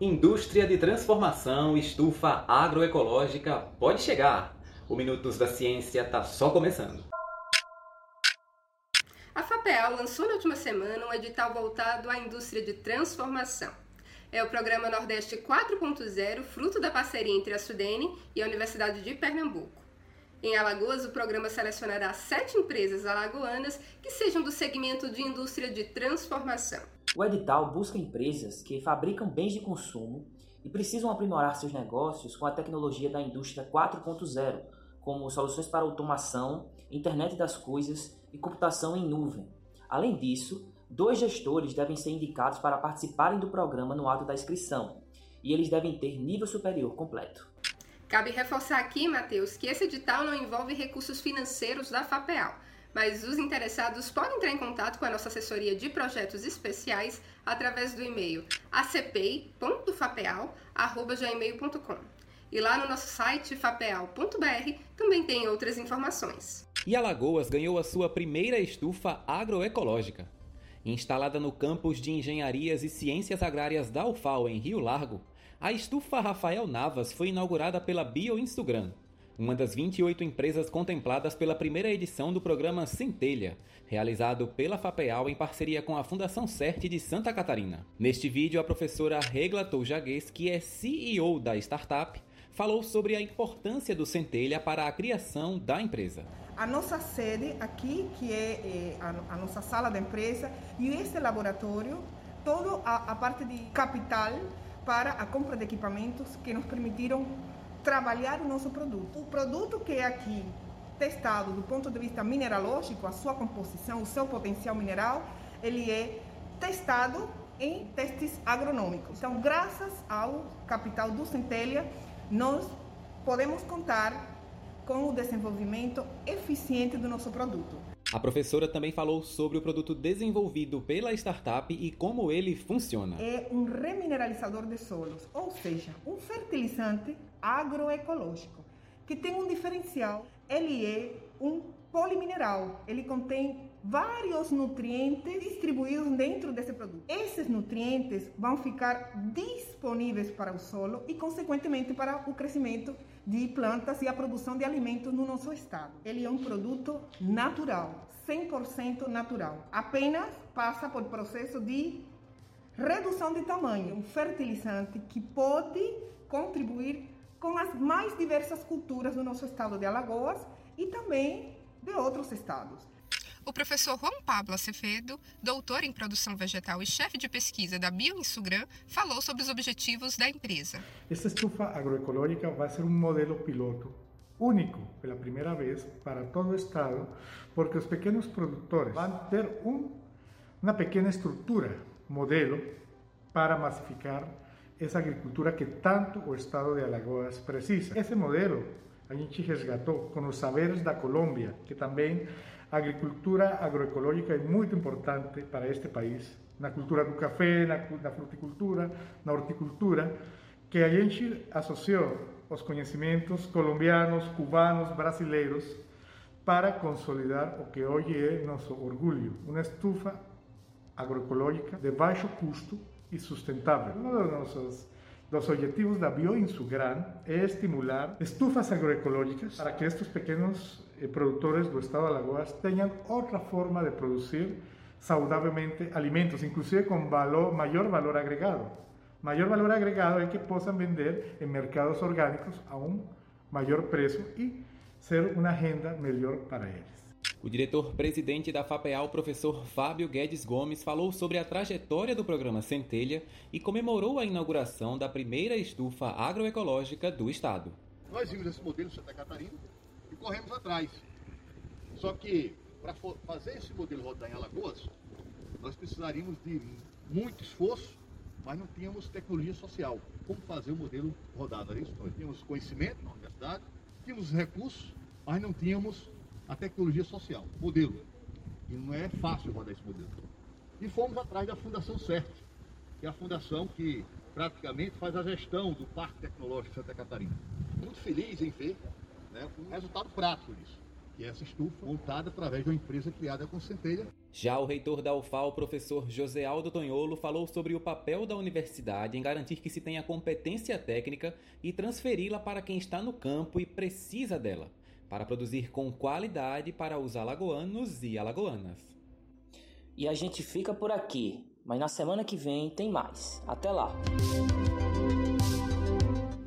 Indústria de transformação, estufa agroecológica, pode chegar. O Minutos da Ciência está só começando. A FAPEAL lançou na última semana um edital voltado à indústria de transformação. É o Programa Nordeste 4.0, fruto da parceria entre a Sudene e a Universidade de Pernambuco. Em Alagoas, o programa selecionará sete empresas alagoanas que sejam do segmento de indústria de transformação. O edital busca empresas que fabricam bens de consumo e precisam aprimorar seus negócios com a tecnologia da indústria 4.0, como soluções para automação, internet das coisas e computação em nuvem. Além disso, dois gestores devem ser indicados para participarem do programa no ato da inscrição, e eles devem ter nível superior completo. Cabe reforçar aqui, Matheus, que esse edital não envolve recursos financeiros da FAPEAL, mas os interessados podem entrar em contato com a nossa assessoria de projetos especiais através do e-mail acpi.fapeal.gmail.com. E lá no nosso site fapeal.br também tem outras informações. E Alagoas ganhou a sua primeira estufa agroecológica. Instalada no campus de Engenharias e Ciências Agrárias da UFAL, em Rio Largo, a estufa Rafael Navas foi inaugurada pela BioInstagram, uma das 28 empresas contempladas pela primeira edição do programa Centelha, realizado pela FAPEAL em parceria com a Fundação CERT de Santa Catarina. Neste vídeo, a professora Regla Toujagues, que é CEO da startup, falou sobre a importância do Centelha para a criação da empresa. A nossa sede aqui, que é, é a, nossa sala da empresa, e esse laboratório, toda a parte de capital para a compra de equipamentos que nos permitiram trabalhar o nosso produto. O produto que é aqui testado do ponto de vista mineralógico, a sua composição, o seu potencial mineral, ele é testado em testes agronômicos. Então, graças ao capital do Centelha, nós podemos contar com o desenvolvimento eficiente do nosso produto. A professora também falou sobre o produto desenvolvido pela startup e como ele funciona. É um remineralizador de solos, ou seja, um fertilizante agroecológico, que tem um diferencial. Ele é um polimineral. Ele contém vários nutrientes distribuídos dentro desse produto. Esses nutrientes vão ficar disponíveis para o solo e, consequentemente, para o crescimento de plantas e a produção de alimentos no nosso estado. Ele é um produto natural, 100% natural. Apenas passa por processo de redução de tamanho, um fertilizante que pode contribuir com as mais diversas culturas do nosso estado de Alagoas e também de outros estados. O professor Juan Pablo Acevedo, doutor em produção vegetal e chefe de pesquisa da BioInsugram, falou sobre os objetivos da empresa. Esta estufa agroecológica vai ser um modelo piloto único pela primeira vez para todo o estado, porque os pequenos produtores vão ter um, uma pequena estrutura, modelo, para massificar essa agricultura que tanto o estado de Alagoas precisa. Esse modelo a gente resgatou com os saberes da Colômbia, que também a agricultura agroecológica é muito importante para este país, na cultura do café, na, na fruticultura, na horticultura, que a gente associou os conhecimentos colombianos, cubanos, brasileiros para consolidar o que hoje é nosso orgulho, uma estufa agroecológica de baixo custo e sustentável. Um dos nossos dos objetivos da BioInsugram é estimular estufas agroecológicas para que estes pequenos eh, produtores do estado de Alagoas tenham outra forma de produzir saudavelmente alimentos, inclusive com valor, maior valor agregado. Maior valor agregado é que possam vender em mercados orgânicos a um maior preço e ser uma renda melhor para eles. O diretor-presidente da FAPEAL, professor Fábio Guedes Gomes, falou sobre a trajetória do programa Centelha e comemorou a inauguração da primeira estufa agroecológica do estado. Nós vimos esse modelo em Santa Catarina e corremos atrás. Só que para fazer esse modelo rodar em Alagoas, nós precisaríamos de muito esforço, mas não tínhamos tecnologia social. Como fazer o modelo? Era isso? Nós tínhamos conhecimento na universidade, tínhamos recursos, mas não tínhamos a tecnologia social, modelo. E não é fácil rodar esse modelo. E fomos atrás da Fundação CERT, que é a fundação que praticamente faz a gestão do Parque Tecnológico de Santa Catarina. Muito feliz em ver né, um resultado prático disso, que é essa estufa montada através de uma empresa criada com centelha Já o reitor da UFAL, professor José Aldo Tonholo, falou sobre o papel da universidade em garantir que se tenha competência técnica e transferi-la para quem está no campo e precisa dela, para produzir com qualidade para os alagoanos e alagoanas. E a gente fica por aqui, mas na semana que vem tem mais. Até lá!